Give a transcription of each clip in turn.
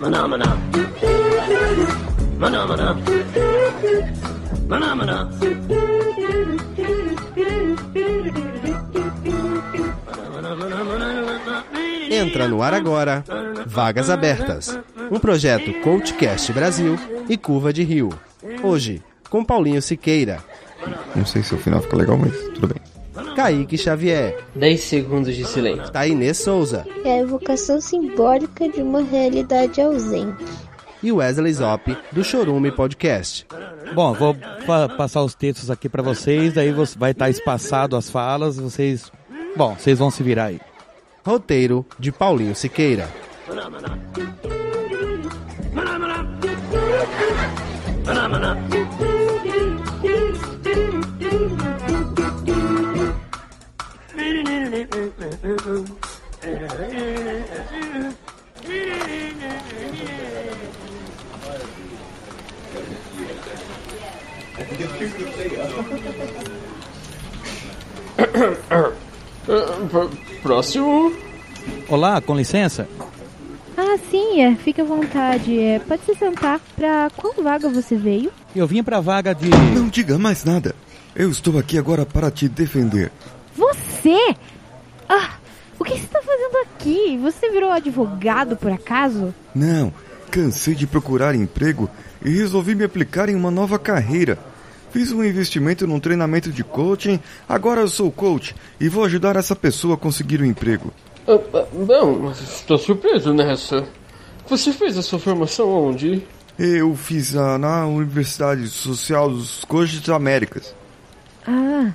Maná, maná. Maná, maná. Maná, maná. Entra no ar agora Vagas Abertas, um projeto Coachcast Brasil e Curva de Rio. Hoje, com Paulinho Siqueira, Não sei se o final fica legal, mas tudo bem. Kaique Xavier, 10 segundos de silêncio. Tainê Souza É a evocação simbólica de uma realidade ausente. e Wesley Zop, do Chorume Podcast. Bom, vou pa- passar os textos aqui pra vocês, daí você vai estar espaçado as falas, vocês... Bom, vocês vão se virar aí. Roteiro de Paulinho Siqueira. Próximo. Olá, com licença. Ah, sim, é. Fique à vontade. É, pode se sentar. Pra qual vaga você veio? Eu vim pra vaga de... Não diga mais nada. Eu estou aqui agora para te defender. Você? Ah, o que você está fazendo aqui? Você virou advogado por acaso? Não, cansei de procurar emprego e resolvi me aplicar em uma nova carreira. Fiz um investimento num treinamento de coaching, agora eu sou coach e vou ajudar essa pessoa a conseguir um emprego. Ah, ah, Bom, estou surpreso nessa. Você fez a sua formação onde? Eu fiz ah, na Universidade Social dos Coaches das Américas. Ah,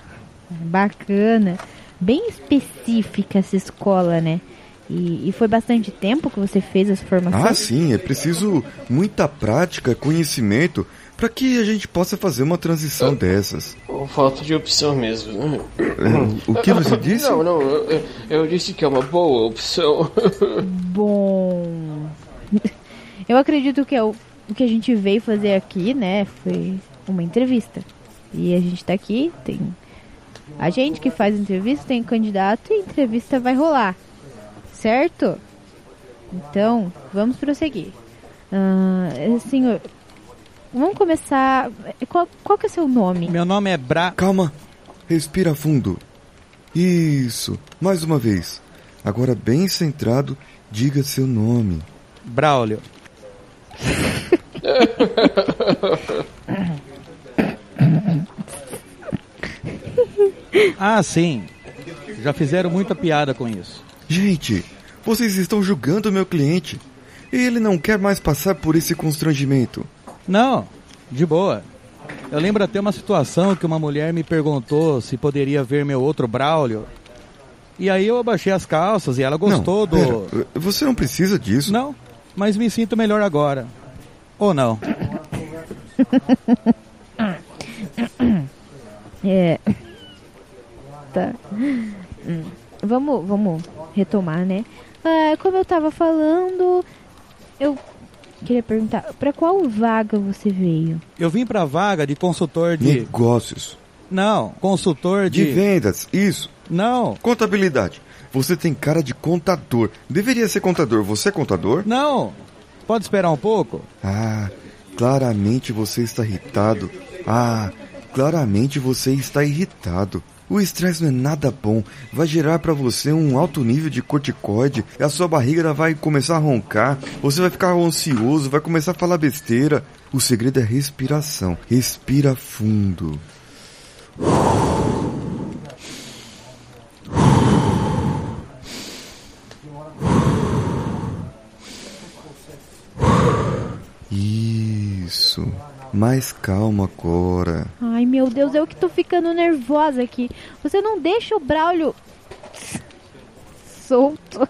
bacana. Bem específica essa escola, né? E, e foi bastante tempo que você fez essa formação? Ah, sim, é preciso muita prática, conhecimento para que a gente possa fazer uma transição dessas. Oh, Falta de opção mesmo. né? É, O que você disse? Não, não, eu, eu disse que é uma boa opção. Bom. Eu acredito que é o, o que a gente veio fazer aqui, né? Foi uma entrevista. E a gente tá aqui, tem a gente que faz entrevista, tem candidato e a entrevista vai rolar. Certo? Então, vamos prosseguir. Ah, senhor, vamos começar. Qual, qual que é o seu nome? Meu nome é Bra... Calma, respira fundo. Isso, mais uma vez. Agora bem centrado, diga seu nome. Braulio. ah, sim. Já fizeram muita piada com isso. Gente, vocês estão julgando meu cliente. Ele não quer mais passar por esse constrangimento. Não, de boa. Eu lembro até uma situação que uma mulher me perguntou se poderia ver meu outro Braulio. E aí eu abaixei as calças e ela gostou não, do. pera, você não precisa disso. Não, mas me sinto melhor agora. Ou não? É. Tá. Hum. Vamos, vamos retomar, né? Ah, como eu tava falando, eu queria perguntar, pra qual vaga você veio? Eu vim pra vaga de consultor de. Negócios. Não, consultor De de. vendas, isso. Não, Contabilidade. Você tem cara de contador. Deveria ser contador. Você é contador? não. Pode esperar um pouco? Ah, claramente você está irritado. Ah, claramente você está irritado. O estresse não é nada bom. Vai gerar para você um alto nível de corticoide. A sua barriga vai começar a roncar. Você vai ficar ansioso, vai começar a falar besteira. O segredo é respiração. Respira fundo. Isso. Mais calma agora. Ai, meu Deus, eu que tô ficando nervosa aqui. Você não deixa o Braulio solto.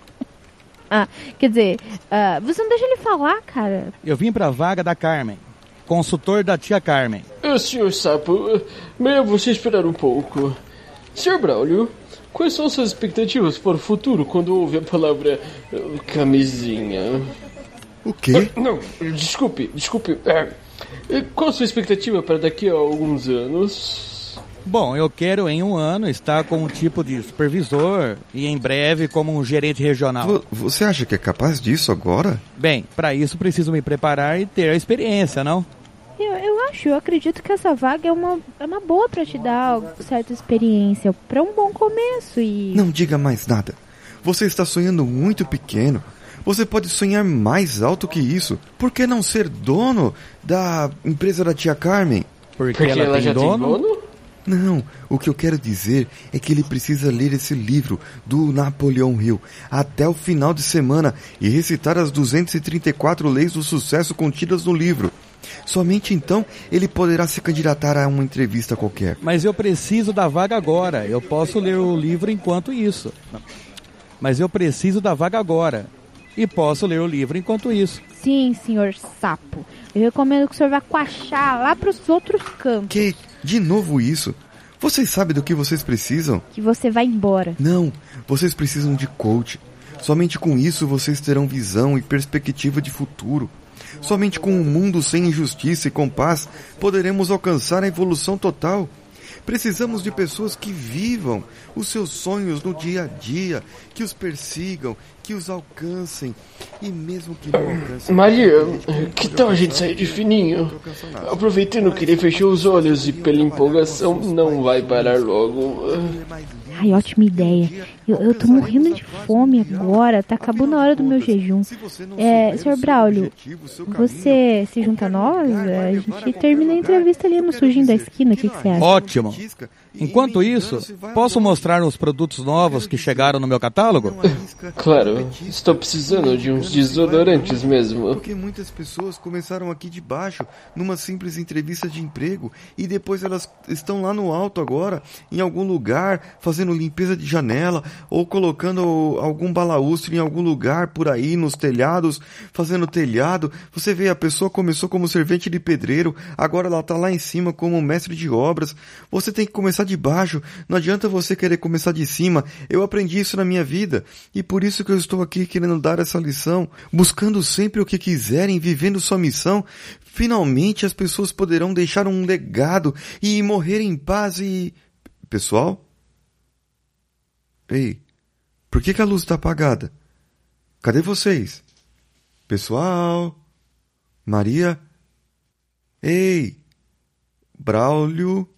ah, quer dizer, ah, você não deixa ele falar, cara. Eu vim pra vaga da Carmen. Consultor da tia Carmen. Ah, senhor Sapo, melhor você esperar um pouco. Senhor Braulio, quais são suas expectativas para o futuro quando ouve a palavra eh, camisinha? O quê? Não, desculpe, desculpe. É, eh, qual a sua expectativa para daqui a alguns anos? Bom, eu quero em um ano estar com um tipo de supervisor e em breve como um gerente regional. Vo- Você acha que é capaz disso agora? Bem, para isso preciso me preparar e ter a experiência, não? Eu, eu acho, eu acredito que essa vaga é uma, é uma boa pra te dar certa experiência, pra um bom começo e... Não diga mais nada. Você está sonhando muito pequeno. Você pode sonhar mais alto que isso. Por que não ser dono da empresa da tia Carmen? Porque, Porque ela, ela tem já dono. tem dono? Não, o que eu quero dizer é que ele precisa ler esse livro do Napoleão Hill até o final de semana e recitar as 234 leis do sucesso contidas no livro. Somente então ele poderá se candidatar a uma entrevista qualquer. Mas eu preciso da vaga agora. Eu posso ler o livro enquanto isso. Mas eu preciso da vaga agora. E posso ler o livro enquanto isso. Sim, senhor sapo. Eu recomendo que o senhor vá coachar lá pros outros campos, Que? De novo isso? Vocês sabem do que vocês precisam? que você vai embora. Não, vocês precisam de coach. Somente com isso vocês terão visão e perspectiva de futuro. Somente com um mundo sem injustiça e com paz poderemos alcançar a evolução total. Precisamos de pessoas que vivam os seus sonhos no dia a dia, que os persigam, que os alcancem e mesmo que não alcancem. Maria, que tal a gente sair de fininho? Aproveitando que ele fechou os olhos e pela empolgação não vai parar logo. Ai, ótima ideia. Eu, eu tô morrendo de fome agora, tá acabando a hora do meu jejum. É, senhor Braulio, você se junta a nós? A gente termina a entrevista ali no sujinho da esquina, o que, que você acha? Ótimo. Enquanto isso, posso mostrar os produtos novos que chegaram no meu catálogo? Claro, estou precisando de uns desodorantes mesmo. Porque muitas pessoas começaram aqui de baixo, numa simples entrevista de emprego, e depois elas estão lá no alto agora, em algum lugar, fazendo limpeza de janela, ou colocando algum balaústre em algum lugar por aí, nos telhados, fazendo telhado. Você vê, a pessoa começou como servente de pedreiro, agora ela está lá em cima como mestre de obras. Você tem que começar de baixo, não adianta você querer começar de cima. Eu aprendi isso na minha vida, e por isso que eu estou aqui querendo dar essa lição, buscando sempre o que quiserem, vivendo sua missão. Finalmente as pessoas poderão deixar um legado e morrer em paz e. Pessoal? Ei, por que, que a luz está apagada? Cadê vocês? Pessoal? Maria? Ei! Braulio?